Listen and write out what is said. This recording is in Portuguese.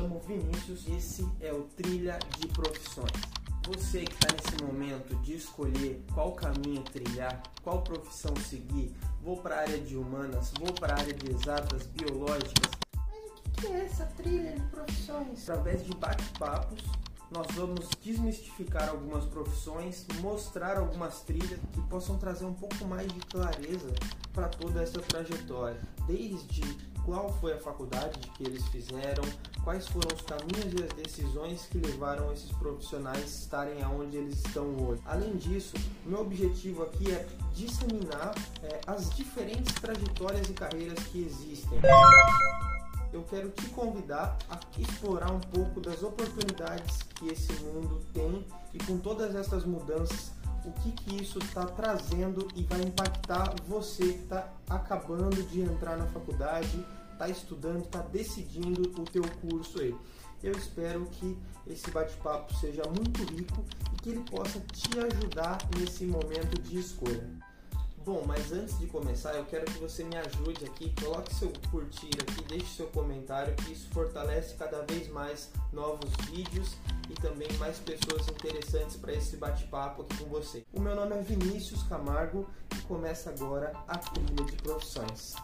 chamo Vinícius e esse é o Trilha de Profissões. Você que está nesse momento de escolher qual caminho trilhar, qual profissão seguir, vou para a área de humanas, vou para a área de exatas, biológicas. Mas o que é essa trilha de profissões? Através de bate-papos, nós vamos desmistificar algumas profissões, mostrar algumas trilhas que possam trazer um pouco mais de clareza para toda essa trajetória, desde qual foi a faculdade que eles fizeram, quais foram os caminhos e as decisões que levaram esses profissionais a estarem aonde eles estão hoje. Além disso, meu objetivo aqui é disseminar é, as diferentes trajetórias e carreiras que existem. Eu quero te convidar a explorar um pouco das oportunidades que esse mundo tem e com todas essas mudanças o que, que isso está trazendo e vai impactar você que está acabando de entrar na faculdade, está estudando, está decidindo o teu curso aí. Eu espero que esse bate-papo seja muito rico e que ele possa te ajudar nesse momento de escolha. Bom, mas antes de começar, eu quero que você me ajude aqui, coloque seu curtir aqui, deixe seu comentário, que isso fortalece cada vez mais novos vídeos e também mais pessoas interessantes para esse bate-papo aqui com você. O meu nome é Vinícius Camargo e começa agora a trilha de profissões.